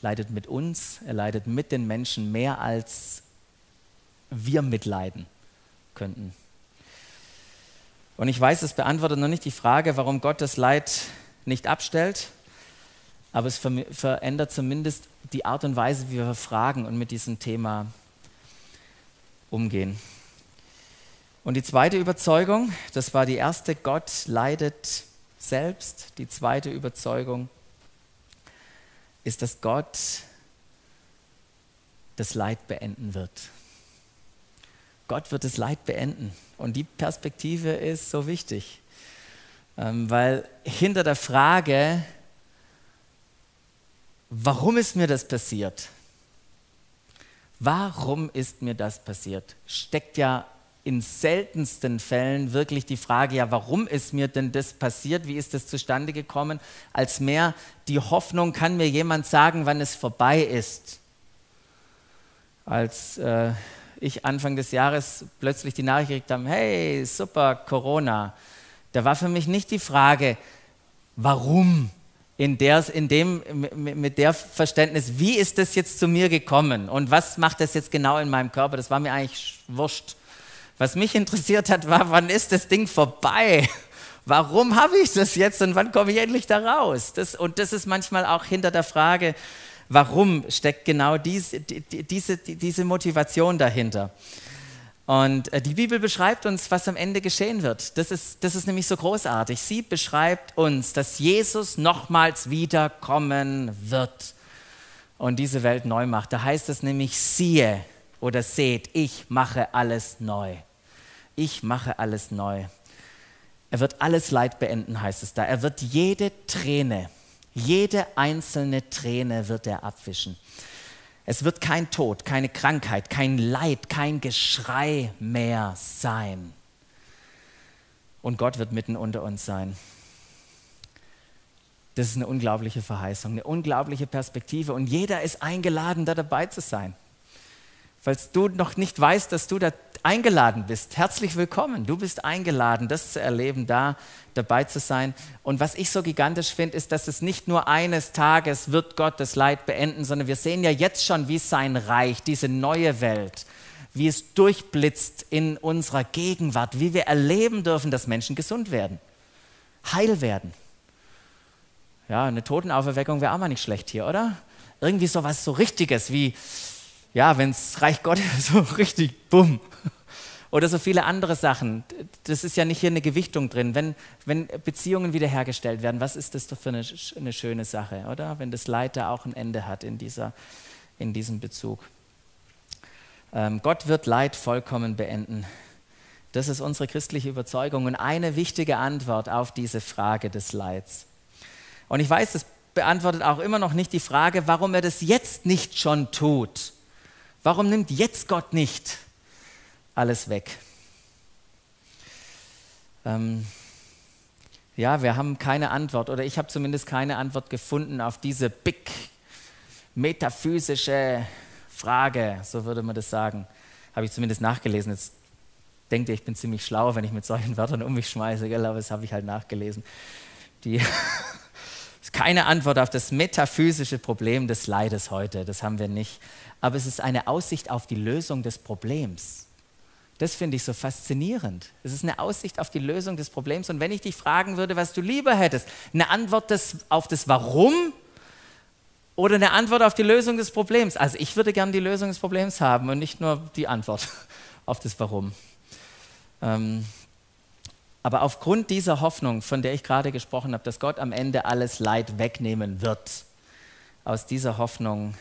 Speaker 1: leidet mit uns, er leidet mit den Menschen mehr als wir mitleiden könnten. Und ich weiß, es beantwortet noch nicht die Frage, warum Gott das Leid nicht abstellt, aber es verändert zumindest die Art und Weise, wie wir fragen und mit diesem Thema umgehen. Und die zweite Überzeugung, das war die erste, Gott leidet selbst. Die zweite Überzeugung, ist, dass Gott das Leid beenden wird. Gott wird das Leid beenden. Und die Perspektive ist so wichtig, weil hinter der Frage, warum ist mir das passiert? Warum ist mir das passiert? Steckt ja in seltensten Fällen wirklich die Frage, ja, warum ist mir denn das passiert? Wie ist das zustande gekommen? Als mehr die Hoffnung, kann mir jemand sagen, wann es vorbei ist? Als äh, ich Anfang des Jahres plötzlich die Nachricht gekriegt habe, hey, super, Corona, da war für mich nicht die Frage, warum? In, der, in dem, mit der Verständnis, wie ist das jetzt zu mir gekommen und was macht das jetzt genau in meinem Körper? Das war mir eigentlich wurscht. Was mich interessiert hat, war, wann ist das Ding vorbei? Warum habe ich das jetzt und wann komme ich endlich da raus? Das, und das ist manchmal auch hinter der Frage, warum steckt genau diese, diese, diese Motivation dahinter. Und äh, die Bibel beschreibt uns, was am Ende geschehen wird. Das ist, das ist nämlich so großartig. Sie beschreibt uns, dass Jesus nochmals wiederkommen wird und diese Welt neu macht. Da heißt es nämlich, siehe oder seht, ich mache alles neu ich mache alles neu. Er wird alles Leid beenden, heißt es da. Er wird jede Träne, jede einzelne Träne wird er abwischen. Es wird kein Tod, keine Krankheit, kein Leid, kein Geschrei mehr sein. Und Gott wird mitten unter uns sein. Das ist eine unglaubliche Verheißung, eine unglaubliche Perspektive. Und jeder ist eingeladen, da dabei zu sein. Falls du noch nicht weißt, dass du da eingeladen bist, herzlich willkommen. Du bist eingeladen, das zu erleben, da dabei zu sein. Und was ich so gigantisch finde, ist, dass es nicht nur eines Tages wird Gott das Leid beenden, sondern wir sehen ja jetzt schon, wie sein Reich, diese neue Welt, wie es durchblitzt in unserer Gegenwart, wie wir erleben dürfen, dass Menschen gesund werden, heil werden. Ja, eine Totenauferweckung wäre auch mal nicht schlecht hier, oder? Irgendwie so was so Richtiges wie ja, wenn es Reich Gottes so richtig, bumm. Oder so viele andere Sachen. Das ist ja nicht hier eine Gewichtung drin. Wenn, wenn Beziehungen wiederhergestellt werden, was ist das doch für eine, eine schöne Sache, oder? Wenn das Leid da auch ein Ende hat in, dieser, in diesem Bezug. Ähm, Gott wird Leid vollkommen beenden. Das ist unsere christliche Überzeugung und eine wichtige Antwort auf diese Frage des Leids. Und ich weiß, das beantwortet auch immer noch nicht die Frage, warum er das jetzt nicht schon tut. Warum nimmt jetzt Gott nicht alles weg? Ähm, ja, wir haben keine Antwort oder ich habe zumindest keine Antwort gefunden auf diese big metaphysische Frage, so würde man das sagen. Habe ich zumindest nachgelesen. Jetzt denkt ihr, ich bin ziemlich schlau, wenn ich mit solchen Wörtern um mich schmeiße, gell? aber das habe ich halt nachgelesen. Die ist keine Antwort auf das metaphysische Problem des Leides heute, das haben wir nicht aber es ist eine Aussicht auf die Lösung des Problems. Das finde ich so faszinierend. Es ist eine Aussicht auf die Lösung des Problems. Und wenn ich dich fragen würde, was du lieber hättest, eine Antwort des, auf das Warum oder eine Antwort auf die Lösung des Problems. Also ich würde gern die Lösung des Problems haben und nicht nur die Antwort auf das Warum. Ähm, aber aufgrund dieser Hoffnung, von der ich gerade gesprochen habe, dass Gott am Ende alles Leid wegnehmen wird, aus dieser Hoffnung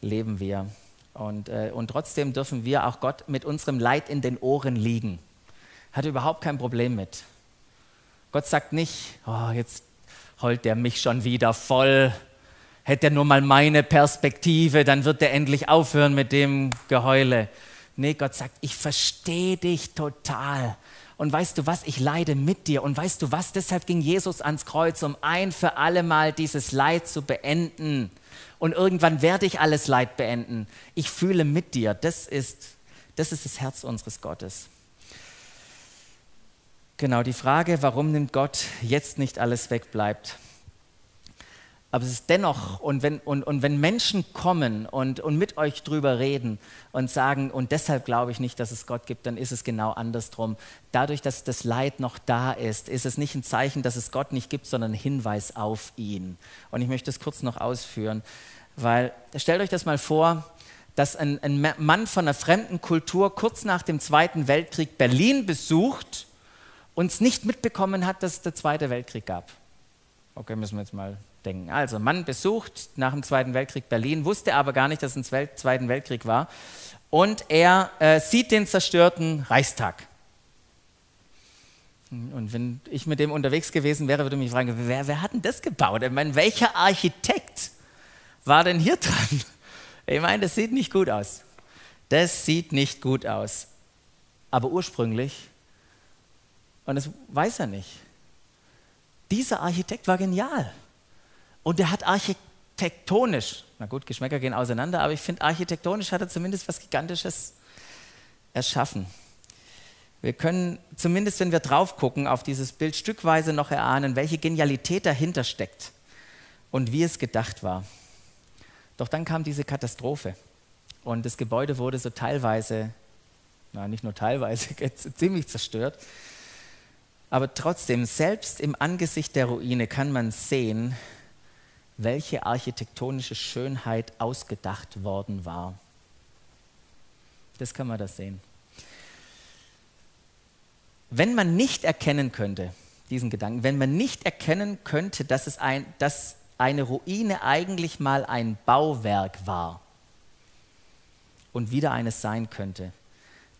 Speaker 1: leben wir. Und, äh, und trotzdem dürfen wir auch Gott mit unserem Leid in den Ohren liegen. Hat überhaupt kein Problem mit. Gott sagt nicht, oh, jetzt holt der mich schon wieder voll. Hätte er nur mal meine Perspektive, dann wird er endlich aufhören mit dem Geheule. Nee, Gott sagt, ich verstehe dich total. Und weißt du was, ich leide mit dir. Und weißt du was, deshalb ging Jesus ans Kreuz, um ein für alle Mal dieses Leid zu beenden. Und irgendwann werde ich alles Leid beenden. Ich fühle mit dir. Das ist das, ist das Herz unseres Gottes. Genau, die Frage, warum nimmt Gott jetzt nicht alles weg, bleibt. Aber es ist dennoch, und wenn, und, und wenn Menschen kommen und, und mit euch drüber reden und sagen, und deshalb glaube ich nicht, dass es Gott gibt, dann ist es genau andersrum. Dadurch, dass das Leid noch da ist, ist es nicht ein Zeichen, dass es Gott nicht gibt, sondern ein Hinweis auf ihn. Und ich möchte es kurz noch ausführen, weil stellt euch das mal vor, dass ein, ein Mann von einer fremden Kultur kurz nach dem Zweiten Weltkrieg Berlin besucht uns nicht mitbekommen hat, dass es der Zweite Weltkrieg gab. Okay, müssen wir jetzt mal denken. Also, Mann besucht nach dem Zweiten Weltkrieg Berlin, wusste aber gar nicht, dass es ein Zweiten Weltkrieg war. Und er äh, sieht den zerstörten Reichstag. Und wenn ich mit dem unterwegs gewesen wäre, würde mich fragen, wer, wer hat denn das gebaut? Ich meine, welcher Architekt war denn hier dran? Ich meine, das sieht nicht gut aus. Das sieht nicht gut aus. Aber ursprünglich und das weiß er nicht. Dieser Architekt war genial. Und er hat architektonisch, na gut, Geschmäcker gehen auseinander, aber ich finde, architektonisch hat er zumindest was Gigantisches erschaffen. Wir können zumindest, wenn wir drauf gucken, auf dieses Bild stückweise noch erahnen, welche Genialität dahinter steckt und wie es gedacht war. Doch dann kam diese Katastrophe und das Gebäude wurde so teilweise, na nicht nur teilweise, ziemlich zerstört. Aber trotzdem, selbst im Angesicht der Ruine kann man sehen, welche architektonische Schönheit ausgedacht worden war. Das kann man da sehen. Wenn man nicht erkennen könnte, diesen Gedanken, wenn man nicht erkennen könnte, dass, es ein, dass eine Ruine eigentlich mal ein Bauwerk war und wieder eines sein könnte,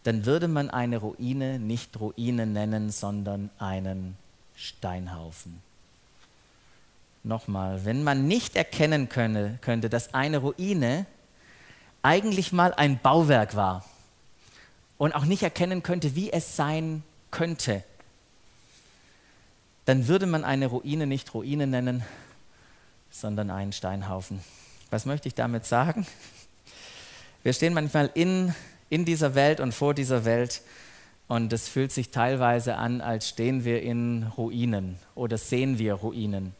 Speaker 1: dann würde man eine Ruine nicht Ruine nennen, sondern einen Steinhaufen. Nochmal, wenn man nicht erkennen könne, könnte, dass eine Ruine eigentlich mal ein Bauwerk war und auch nicht erkennen könnte, wie es sein könnte, dann würde man eine Ruine nicht Ruine nennen, sondern einen Steinhaufen. Was möchte ich damit sagen? Wir stehen manchmal in in dieser Welt und vor dieser Welt. Und es fühlt sich teilweise an, als stehen wir in Ruinen oder sehen wir Ruinen.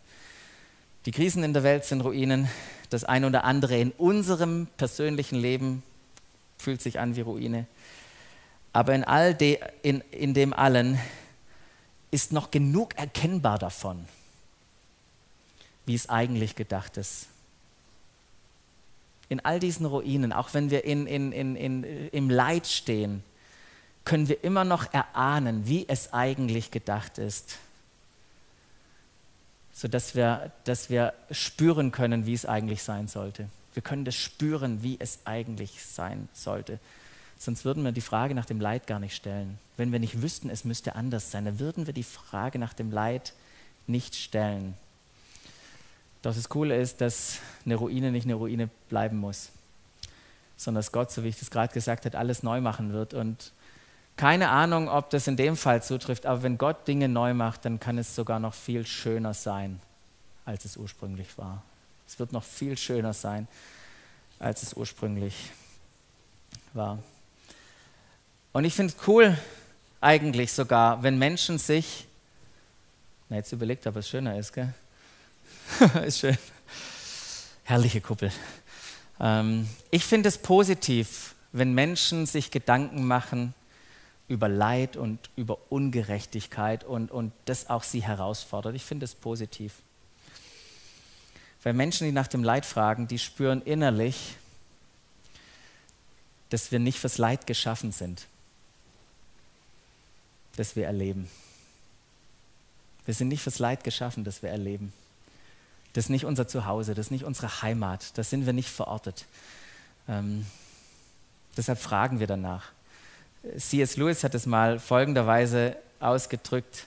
Speaker 1: Die Krisen in der Welt sind Ruinen. Das eine oder andere in unserem persönlichen Leben fühlt sich an wie Ruine. Aber in, all de, in, in dem allen ist noch genug erkennbar davon, wie es eigentlich gedacht ist in all diesen Ruinen, auch wenn wir in, in, in, in, im Leid stehen, können wir immer noch erahnen, wie es eigentlich gedacht ist, sodass wir, dass wir spüren können, wie es eigentlich sein sollte. Wir können das spüren, wie es eigentlich sein sollte. Sonst würden wir die Frage nach dem Leid gar nicht stellen. Wenn wir nicht wüssten, es müsste anders sein, dann würden wir die Frage nach dem Leid nicht stellen. Doch das Coole ist, dass eine Ruine nicht eine Ruine bleiben muss, sondern dass Gott, so wie ich das gerade gesagt habe, alles neu machen wird. Und keine Ahnung, ob das in dem Fall zutrifft, aber wenn Gott Dinge neu macht, dann kann es sogar noch viel schöner sein, als es ursprünglich war. Es wird noch viel schöner sein, als es ursprünglich war. Und ich finde es cool, eigentlich sogar, wenn Menschen sich, na jetzt überlegt, ob es schöner ist, gell? ist schön. Herrliche Kuppel. Ähm, ich finde es positiv, wenn Menschen sich Gedanken machen über Leid und über Ungerechtigkeit und, und das auch sie herausfordert. Ich finde es positiv. Weil Menschen, die nach dem Leid fragen, die spüren innerlich, dass wir nicht fürs Leid geschaffen sind, das wir erleben. Wir sind nicht fürs Leid geschaffen, das wir erleben. Das ist nicht unser Zuhause, das ist nicht unsere Heimat, da sind wir nicht verortet. Ähm, deshalb fragen wir danach. C.S. Lewis hat es mal folgenderweise ausgedrückt.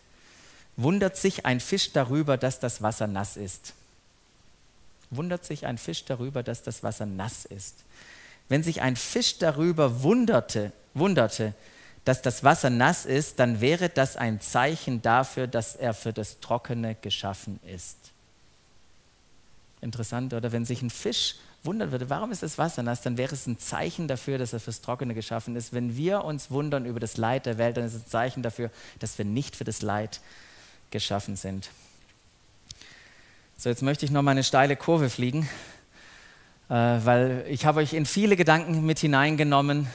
Speaker 1: wundert sich ein Fisch darüber, dass das Wasser nass ist. Wundert sich ein Fisch darüber, dass das Wasser nass ist. Wenn sich ein Fisch darüber wunderte, wunderte, dass das Wasser nass ist, dann wäre das ein Zeichen dafür, dass er für das Trockene geschaffen ist. Interessant, oder? Wenn sich ein Fisch wundern würde, warum ist das Wasser nass, dann wäre es ein Zeichen dafür, dass er fürs Trockene geschaffen ist. Wenn wir uns wundern über das Leid der Welt, dann ist es ein Zeichen dafür, dass wir nicht für das Leid geschaffen sind. So, jetzt möchte ich noch mal eine steile Kurve fliegen, äh, weil ich habe euch in viele Gedanken mit hineingenommen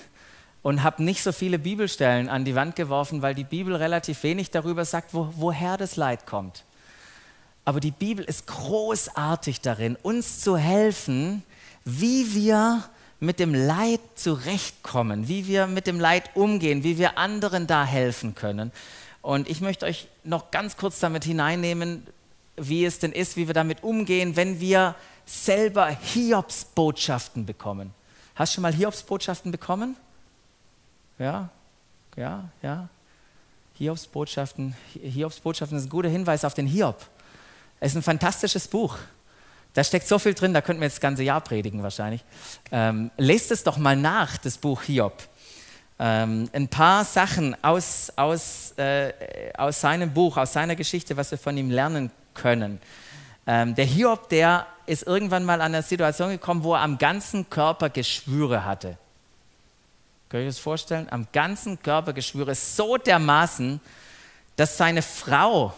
Speaker 1: und habe nicht so viele Bibelstellen an die Wand geworfen, weil die Bibel relativ wenig darüber sagt, wo, woher das Leid kommt. Aber die Bibel ist großartig darin, uns zu helfen, wie wir mit dem Leid zurechtkommen, wie wir mit dem Leid umgehen, wie wir anderen da helfen können. Und ich möchte euch noch ganz kurz damit hineinnehmen, wie es denn ist, wie wir damit umgehen, wenn wir selber Hiobsbotschaften bekommen. Hast du schon mal Hiobsbotschaften bekommen? Ja, ja, ja. Hiobsbotschaften, Hiobsbotschaften ist ein guter Hinweis auf den Hiob. Es ist ein fantastisches Buch. Da steckt so viel drin, da könnten wir jetzt das ganze Jahr predigen wahrscheinlich. Ähm, lest es doch mal nach, das Buch Hiob. Ähm, ein paar Sachen aus, aus, äh, aus seinem Buch, aus seiner Geschichte, was wir von ihm lernen können. Ähm, der Hiob, der ist irgendwann mal an eine Situation gekommen, wo er am ganzen Körper Geschwüre hatte. Könnt ihr euch das vorstellen? Am ganzen Körper Geschwüre, so dermaßen, dass seine Frau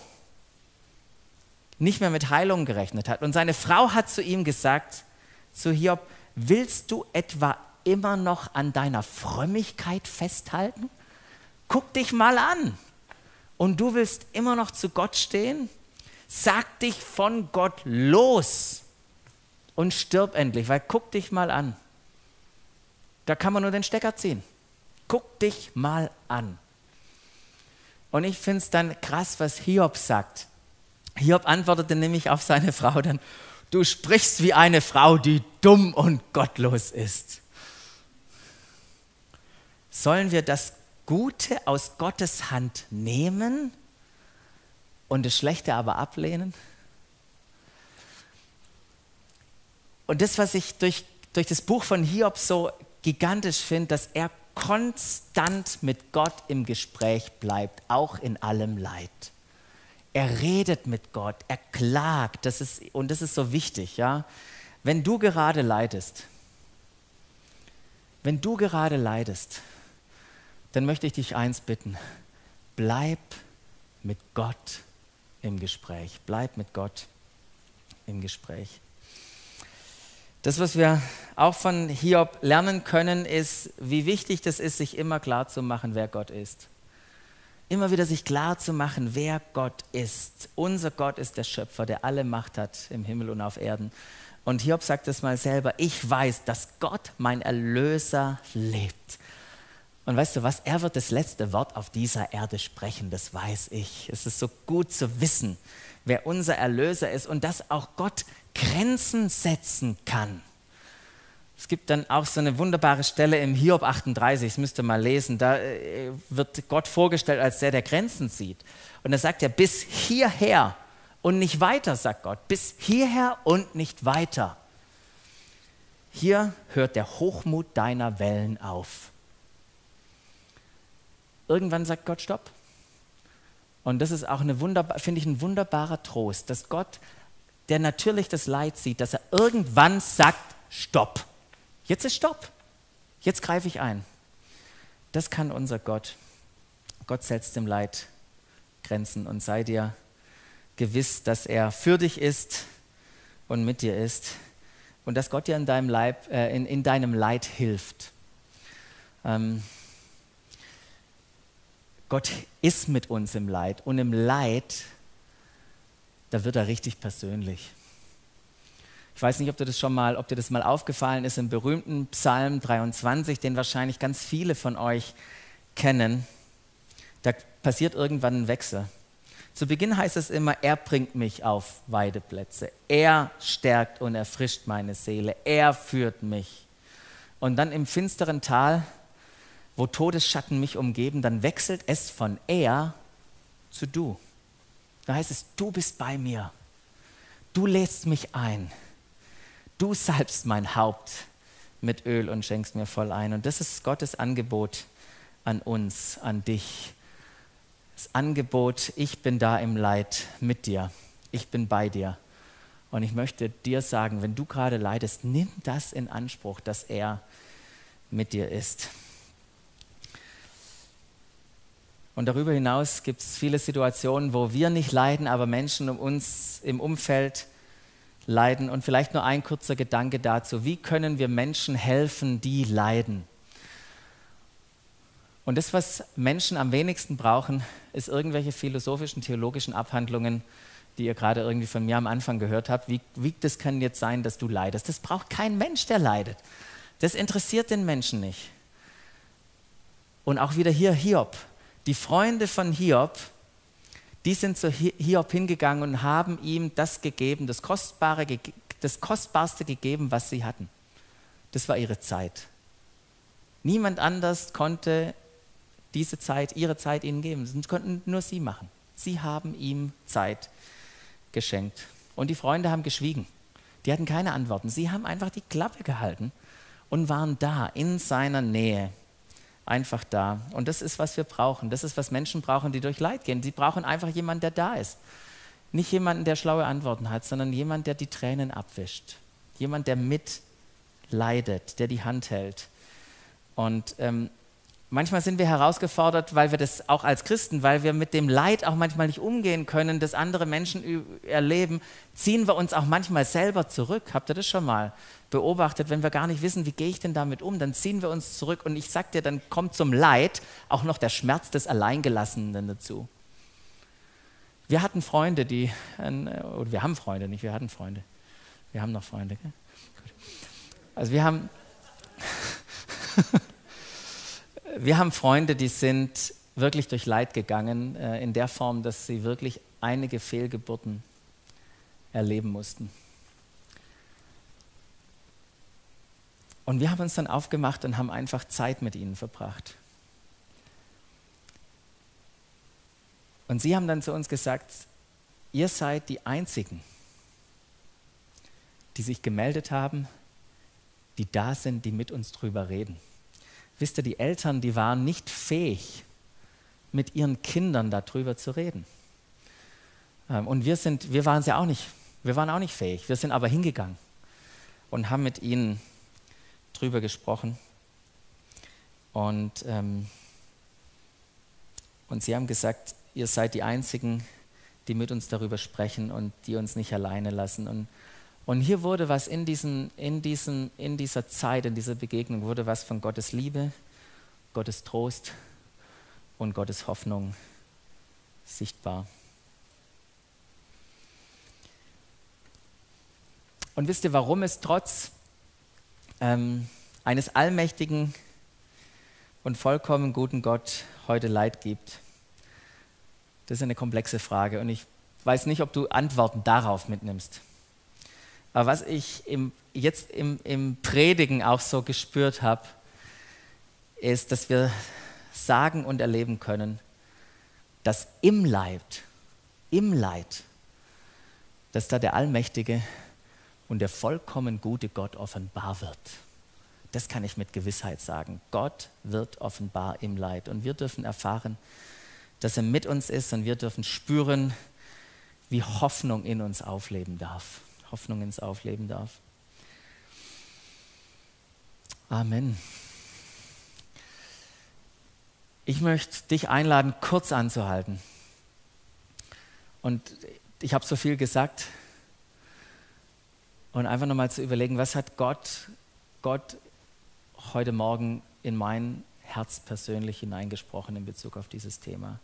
Speaker 1: nicht mehr mit Heilung gerechnet hat. Und seine Frau hat zu ihm gesagt, zu Hiob, willst du etwa immer noch an deiner Frömmigkeit festhalten? Guck dich mal an. Und du willst immer noch zu Gott stehen? Sag dich von Gott los und stirb endlich, weil guck dich mal an. Da kann man nur den Stecker ziehen. Guck dich mal an. Und ich finde es dann krass, was Hiob sagt. Hiob antwortete nämlich auf seine Frau dann, du sprichst wie eine Frau, die dumm und gottlos ist. Sollen wir das Gute aus Gottes Hand nehmen und das Schlechte aber ablehnen? Und das, was ich durch, durch das Buch von Hiob so gigantisch finde, dass er konstant mit Gott im Gespräch bleibt, auch in allem Leid. Er redet mit Gott, er klagt, das ist, und das ist so wichtig, ja. Wenn du gerade leidest, wenn du gerade leidest, dann möchte ich dich eins bitten, bleib mit Gott im Gespräch, bleib mit Gott im Gespräch. Das, was wir auch von Hiob lernen können, ist, wie wichtig das ist, sich immer klar zu machen, wer Gott ist. Immer wieder sich klar zu machen, wer Gott ist. Unser Gott ist der Schöpfer, der alle Macht hat im Himmel und auf Erden. Und Hiob sagt es mal selber, ich weiß, dass Gott, mein Erlöser, lebt. Und weißt du was, er wird das letzte Wort auf dieser Erde sprechen, das weiß ich. Es ist so gut zu wissen, wer unser Erlöser ist und dass auch Gott Grenzen setzen kann. Es gibt dann auch so eine wunderbare Stelle im Hiob 38, das müsst ihr mal lesen, da äh, wird Gott vorgestellt als der, der Grenzen sieht. Und da sagt er, bis hierher und nicht weiter, sagt Gott, bis hierher und nicht weiter. Hier hört der Hochmut deiner Wellen auf. Irgendwann sagt Gott Stopp. Und das ist auch finde ich, ein wunderbarer Trost, dass Gott der natürlich das Leid sieht, dass er irgendwann sagt, stopp. Jetzt ist Stopp. Jetzt greife ich ein. Das kann unser Gott. Gott setzt dem Leid Grenzen und sei dir gewiss, dass er für dich ist und mit dir ist und dass Gott dir in deinem, Leib, äh, in, in deinem Leid hilft. Ähm, Gott ist mit uns im Leid und im Leid da wird er richtig persönlich. Ich weiß nicht, ob dir das schon mal, ob dir das mal aufgefallen ist im berühmten Psalm 23, den wahrscheinlich ganz viele von euch kennen. Da passiert irgendwann ein Wechsel. Zu Beginn heißt es immer, er bringt mich auf Weideplätze. Er stärkt und erfrischt meine Seele. Er führt mich. Und dann im finsteren Tal, wo Todesschatten mich umgeben, dann wechselt es von er zu du. Da heißt es, du bist bei mir. Du lädst mich ein. Du salbst mein Haupt mit Öl und schenkst mir voll ein. Und das ist Gottes Angebot an uns, an dich. Das Angebot, ich bin da im Leid mit dir. Ich bin bei dir. Und ich möchte dir sagen, wenn du gerade leidest, nimm das in Anspruch, dass er mit dir ist. Und darüber hinaus gibt es viele Situationen, wo wir nicht leiden, aber Menschen um uns im Umfeld leiden. Und vielleicht nur ein kurzer Gedanke dazu. Wie können wir Menschen helfen, die leiden? Und das, was Menschen am wenigsten brauchen, ist irgendwelche philosophischen, theologischen Abhandlungen, die ihr gerade irgendwie von mir am Anfang gehört habt. Wie, wie das kann jetzt sein, dass du leidest? Das braucht kein Mensch, der leidet. Das interessiert den Menschen nicht. Und auch wieder hier Hiob. Die Freunde von Hiob, die sind zu Hiob hingegangen und haben ihm das gegeben, das, Kostbare, das Kostbarste gegeben, was sie hatten. Das war ihre Zeit. Niemand anders konnte diese Zeit, ihre Zeit ihnen geben. Das konnten nur sie machen. Sie haben ihm Zeit geschenkt. Und die Freunde haben geschwiegen. Die hatten keine Antworten. Sie haben einfach die Klappe gehalten und waren da in seiner Nähe. Einfach da. Und das ist, was wir brauchen. Das ist, was Menschen brauchen, die durch Leid gehen. Sie brauchen einfach jemanden, der da ist. Nicht jemanden, der schlaue Antworten hat, sondern jemand, der die Tränen abwischt. Jemand, der mitleidet, der die Hand hält. Und ähm, manchmal sind wir herausgefordert, weil wir das auch als Christen, weil wir mit dem Leid auch manchmal nicht umgehen können, das andere Menschen erleben, ziehen wir uns auch manchmal selber zurück. Habt ihr das schon mal beobachtet? Wenn wir gar nicht wissen, wie gehe ich denn damit um, dann ziehen wir uns zurück und ich sag dir, dann kommt zum Leid auch noch der Schmerz des Alleingelassenen dazu. Wir hatten Freunde, die, oder wir haben Freunde, nicht wir hatten Freunde. Wir haben noch Freunde. Gell? Also wir haben wir haben Freunde, die sind wirklich durch Leid gegangen, äh, in der Form, dass sie wirklich einige Fehlgeburten erleben mussten. Und wir haben uns dann aufgemacht und haben einfach Zeit mit ihnen verbracht. Und sie haben dann zu uns gesagt, ihr seid die Einzigen, die sich gemeldet haben, die da sind, die mit uns drüber reden. Wisst ihr, die Eltern, die waren nicht fähig, mit ihren Kindern darüber zu reden. Ähm, und wir, sind, wir waren ja auch nicht. Wir waren auch nicht fähig. Wir sind aber hingegangen und haben mit ihnen drüber gesprochen. Und, ähm, und sie haben gesagt, ihr seid die Einzigen, die mit uns darüber sprechen und die uns nicht alleine lassen. Und und hier wurde was in, diesem, in, diesem, in dieser Zeit, in dieser Begegnung, wurde was von Gottes Liebe, Gottes Trost und Gottes Hoffnung sichtbar. Und wisst ihr, warum es trotz ähm, eines allmächtigen und vollkommen guten Gott heute Leid gibt? Das ist eine komplexe Frage und ich weiß nicht, ob du Antworten darauf mitnimmst. Aber was ich im, jetzt im, im Predigen auch so gespürt habe, ist, dass wir sagen und erleben können, dass im Leid, im Leid, dass da der allmächtige und der vollkommen gute Gott offenbar wird. Das kann ich mit Gewissheit sagen. Gott wird offenbar im Leid und wir dürfen erfahren, dass er mit uns ist und wir dürfen spüren, wie Hoffnung in uns aufleben darf. Hoffnung ins Aufleben darf. Amen. Ich möchte dich einladen, kurz anzuhalten. Und ich habe so viel gesagt. Und einfach nochmal zu überlegen, was hat Gott, Gott heute Morgen in mein Herz persönlich hineingesprochen in Bezug auf dieses Thema.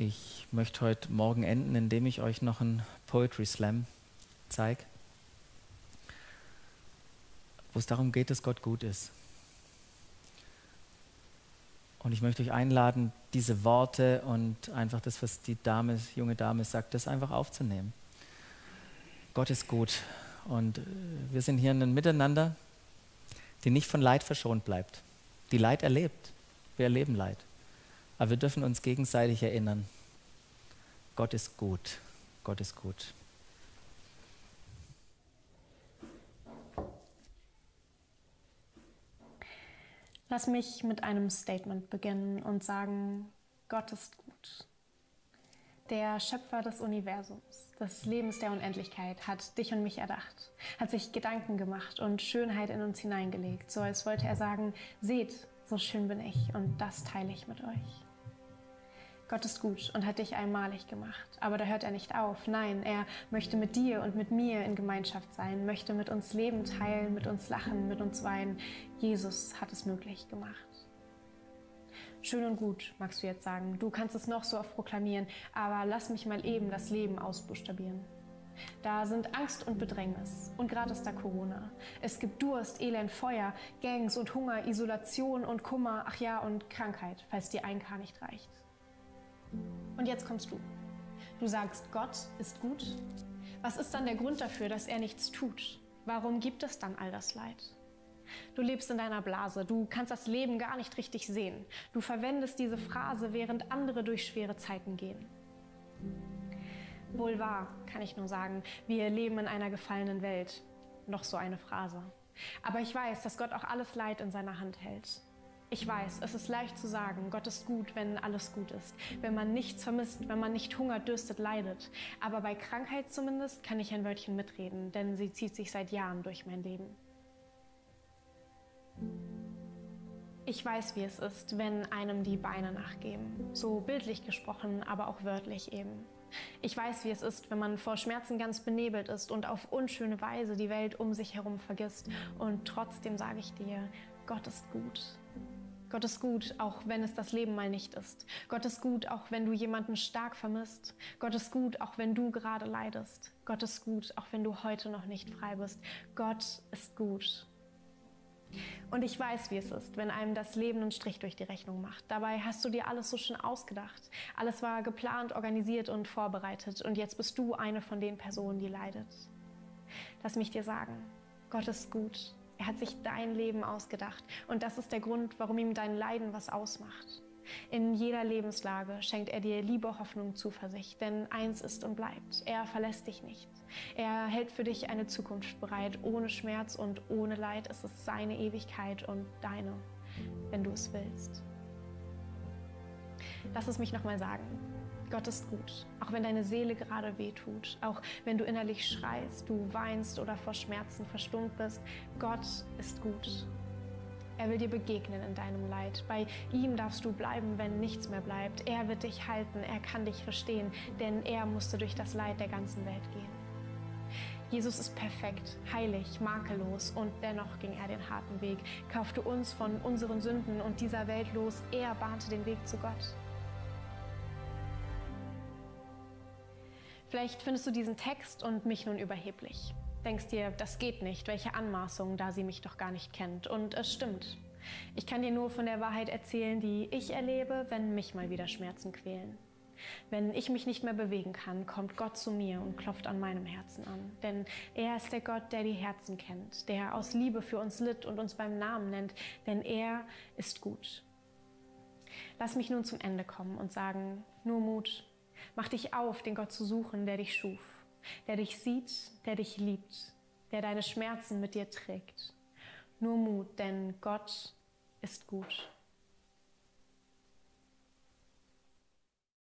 Speaker 1: Ich möchte heute Morgen enden, indem ich euch noch einen Poetry Slam zeige, wo es darum geht, dass Gott gut ist. Und ich möchte euch einladen, diese Worte und einfach das, was die Dame, junge Dame sagt, das einfach aufzunehmen. Gott ist gut. Und äh, wir sind hier in einem Miteinander, die nicht von Leid verschont bleibt, die Leid erlebt. Wir erleben Leid. Aber wir dürfen uns gegenseitig erinnern, Gott ist gut, Gott ist gut.
Speaker 2: Lass mich mit einem Statement beginnen und sagen, Gott ist gut. Der Schöpfer des Universums, des Lebens der Unendlichkeit, hat dich und mich erdacht, hat sich Gedanken gemacht und Schönheit in uns hineingelegt, so als wollte er sagen, seht, so schön bin ich und das teile ich mit euch. Gott ist gut und hat dich einmalig gemacht. Aber da hört er nicht auf. Nein, er möchte mit dir und mit mir in Gemeinschaft sein, möchte mit uns Leben teilen, mit uns lachen, mit uns weinen. Jesus hat es möglich gemacht. Schön und gut, magst du jetzt sagen. Du kannst es noch so oft proklamieren, aber lass mich mal eben das Leben ausbuchstabieren. Da sind Angst und Bedrängnis. Und gerade ist da Corona. Es gibt Durst, Elend, Feuer, Gangs und Hunger, Isolation und Kummer, ach ja, und Krankheit, falls dir ein K nicht reicht. Und jetzt kommst du. Du sagst, Gott ist gut. Was ist dann der Grund dafür, dass er nichts tut? Warum gibt es dann all das Leid? Du lebst in deiner Blase, du kannst das Leben gar nicht richtig sehen. Du verwendest diese Phrase, während andere durch schwere Zeiten gehen. Wohl wahr, kann ich nur sagen, wir leben in einer gefallenen Welt. Noch so eine Phrase. Aber ich weiß, dass Gott auch alles Leid in seiner Hand hält. Ich weiß, es ist leicht zu sagen, Gott ist gut, wenn alles gut ist, wenn man nichts vermisst, wenn man nicht hungert, dürstet, leidet. Aber bei Krankheit zumindest kann ich ein Wörtchen mitreden, denn sie zieht sich seit Jahren durch mein Leben. Ich weiß, wie es ist, wenn einem die Beine nachgeben. So bildlich gesprochen, aber auch wörtlich eben. Ich weiß, wie es ist, wenn man vor Schmerzen ganz benebelt ist und auf unschöne Weise die Welt um sich herum vergisst. Und trotzdem sage ich dir, Gott ist gut. Gott ist gut, auch wenn es das Leben mal nicht ist. Gott ist gut, auch wenn du jemanden stark vermisst. Gott ist gut, auch wenn du gerade leidest. Gott ist gut, auch wenn du heute noch nicht frei bist. Gott ist gut. Und ich weiß, wie es ist, wenn einem das Leben einen Strich durch die Rechnung macht. Dabei hast du dir alles so schön ausgedacht. Alles war geplant, organisiert und vorbereitet. Und jetzt bist du eine von den Personen, die leidet. Lass mich dir sagen, Gott ist gut. Er hat sich dein Leben ausgedacht. Und das ist der Grund, warum ihm dein Leiden was ausmacht. In jeder Lebenslage schenkt er dir Liebe, Hoffnung, Zuversicht, denn eins ist und bleibt, er verlässt dich nicht. Er hält für dich eine Zukunft bereit, ohne Schmerz und ohne Leid. Es ist seine Ewigkeit und deine, wenn du es willst. Lass es mich nochmal sagen. Gott ist gut, auch wenn deine Seele gerade wehtut, auch wenn du innerlich schreist, du weinst oder vor Schmerzen verstummt bist. Gott ist gut. Er will dir begegnen in deinem Leid. Bei ihm darfst du bleiben, wenn nichts mehr bleibt. Er wird dich halten, er kann dich verstehen, denn er musste durch das Leid der ganzen Welt gehen. Jesus ist perfekt, heilig, makellos und dennoch ging er den harten Weg, kaufte uns von unseren Sünden und dieser Welt los. Er bahnte den Weg zu Gott. Vielleicht findest du diesen Text und mich nun überheblich. Denkst dir, das geht nicht, welche Anmaßung, da sie mich doch gar nicht kennt. Und es stimmt. Ich kann dir nur von der Wahrheit erzählen, die ich erlebe, wenn mich mal wieder Schmerzen quälen. Wenn ich mich nicht mehr bewegen kann, kommt Gott zu mir und klopft an meinem Herzen an. Denn er ist der Gott, der die Herzen kennt, der aus Liebe für uns litt und uns beim Namen nennt, denn er ist gut. Lass mich nun zum Ende kommen und sagen, nur Mut, Mach dich auf, den Gott zu suchen, der dich schuf, der dich sieht, der dich liebt, der deine Schmerzen mit dir trägt. Nur Mut, denn Gott ist gut.